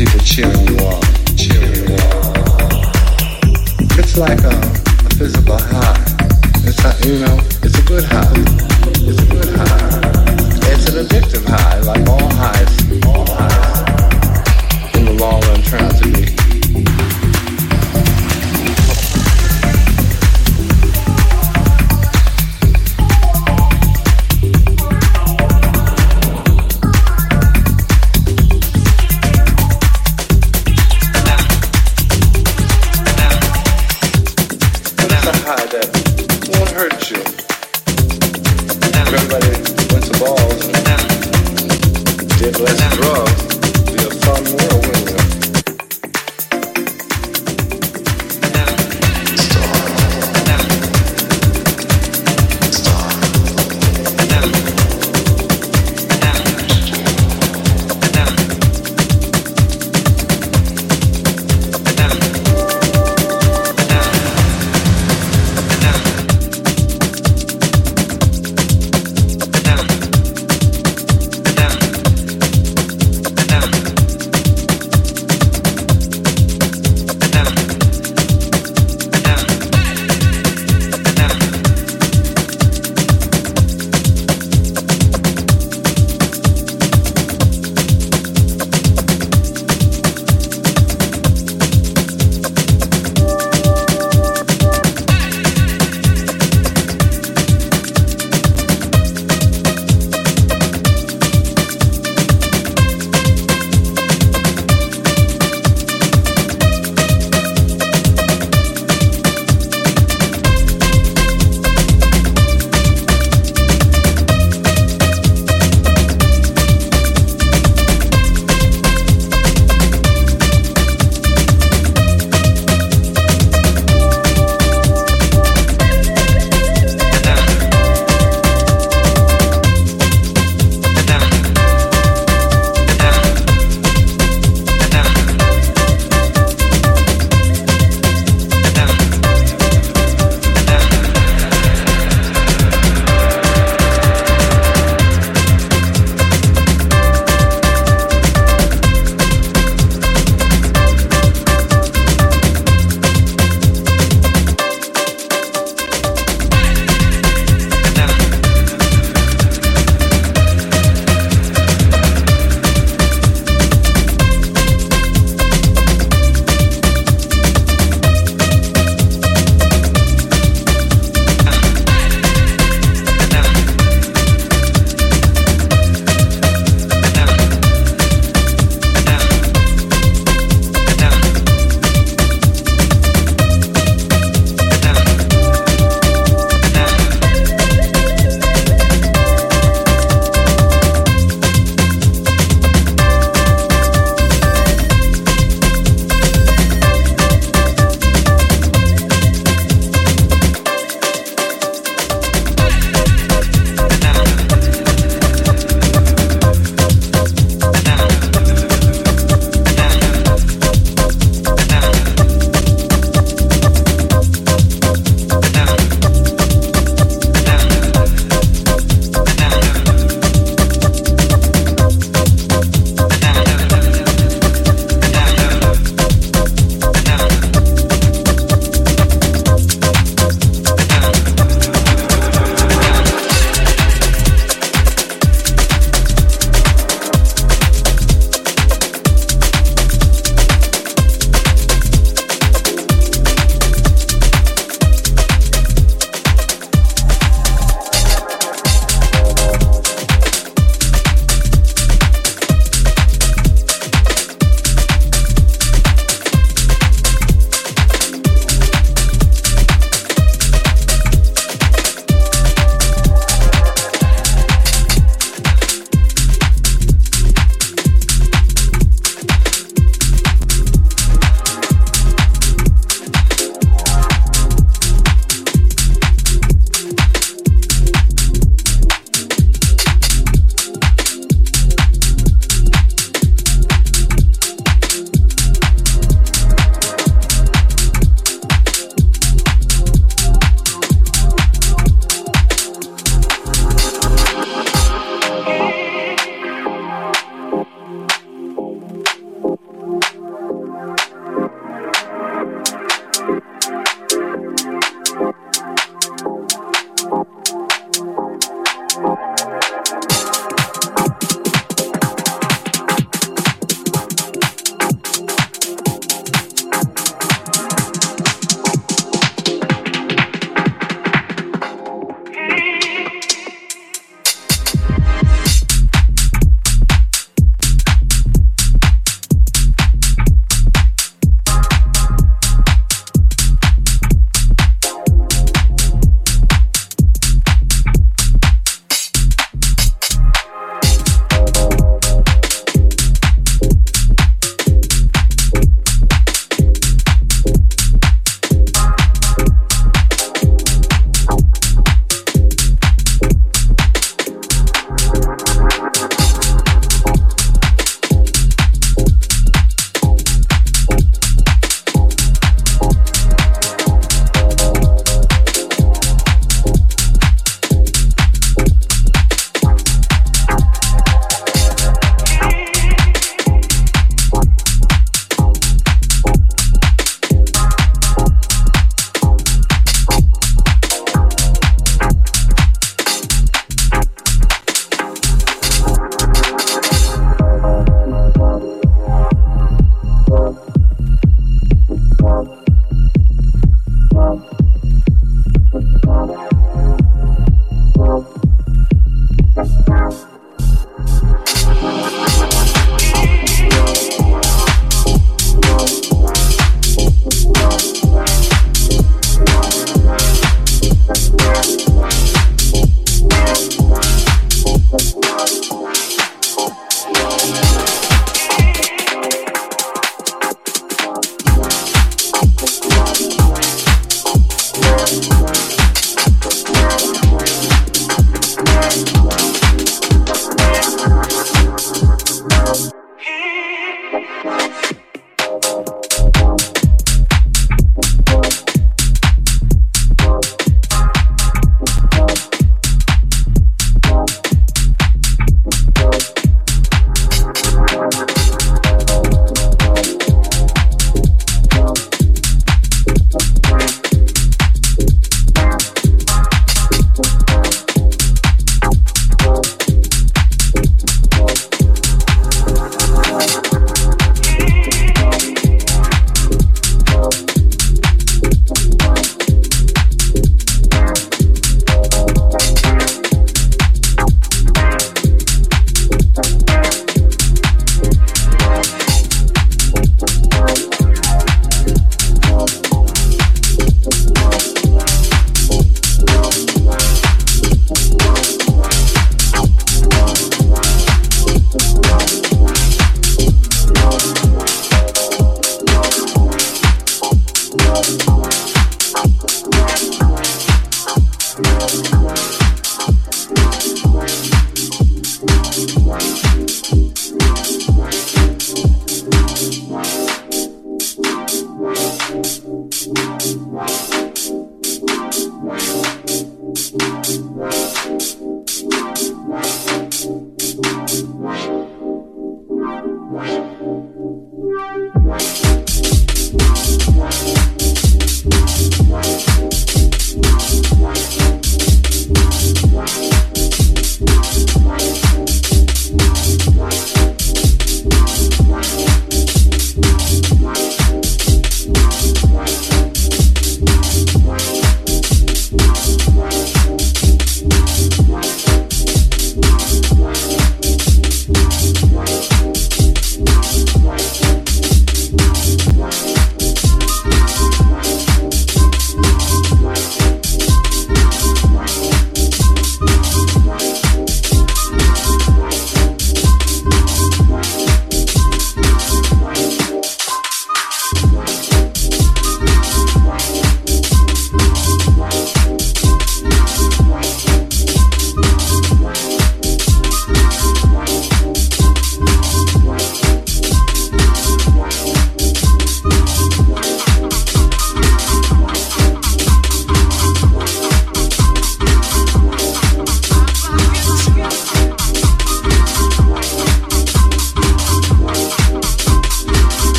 People cheering you on, cheering you on. It's like a, a physical high. It's a, you know, it's a good high. It's a good high. It's an addictive high, like all highs. All highs in the long run turn out to be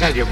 Nazario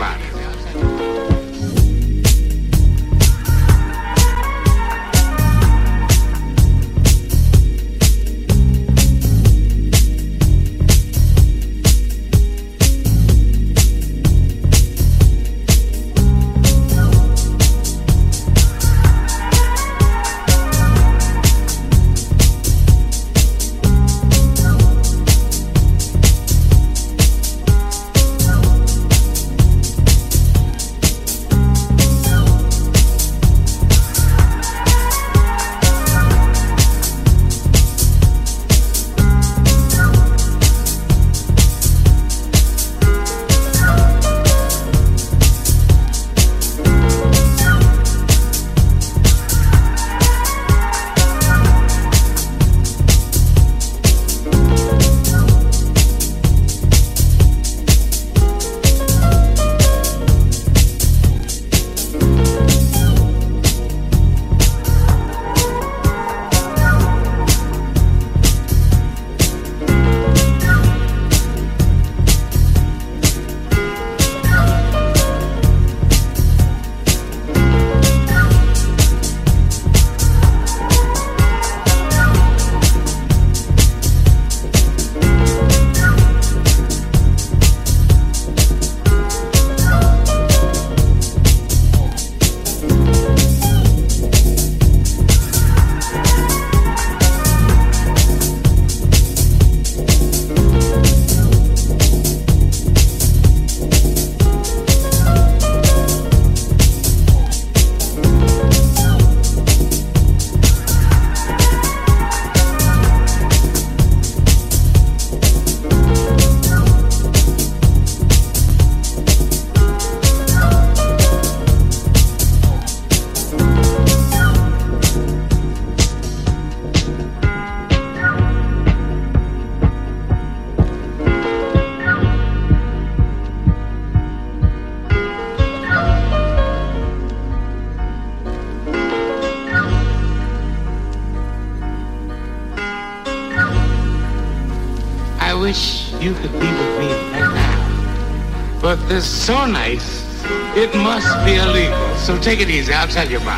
I'll tell you, Ma.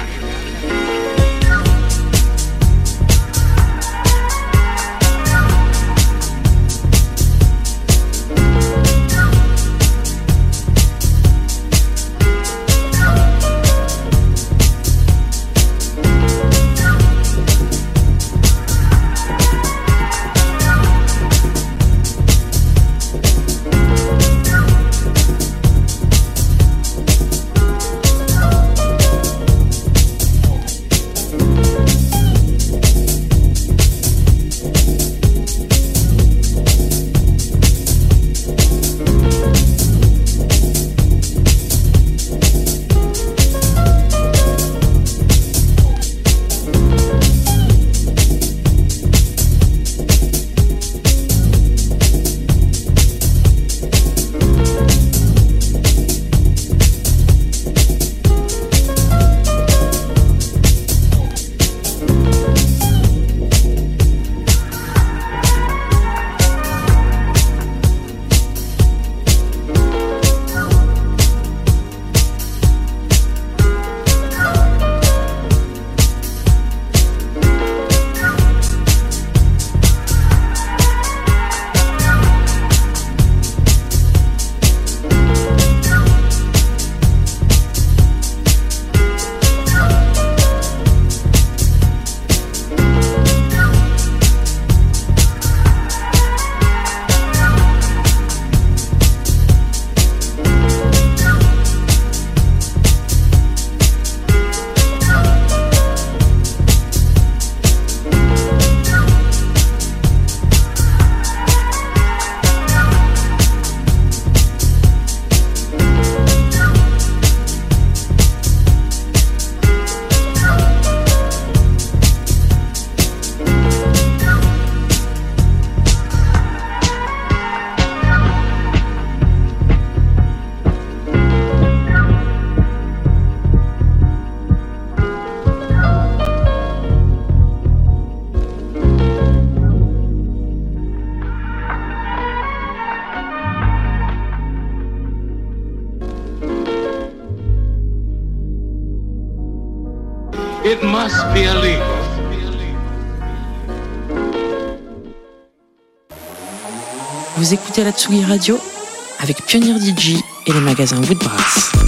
la Tsugi Radio avec Pionnier DJ et le magasin Woodbrass.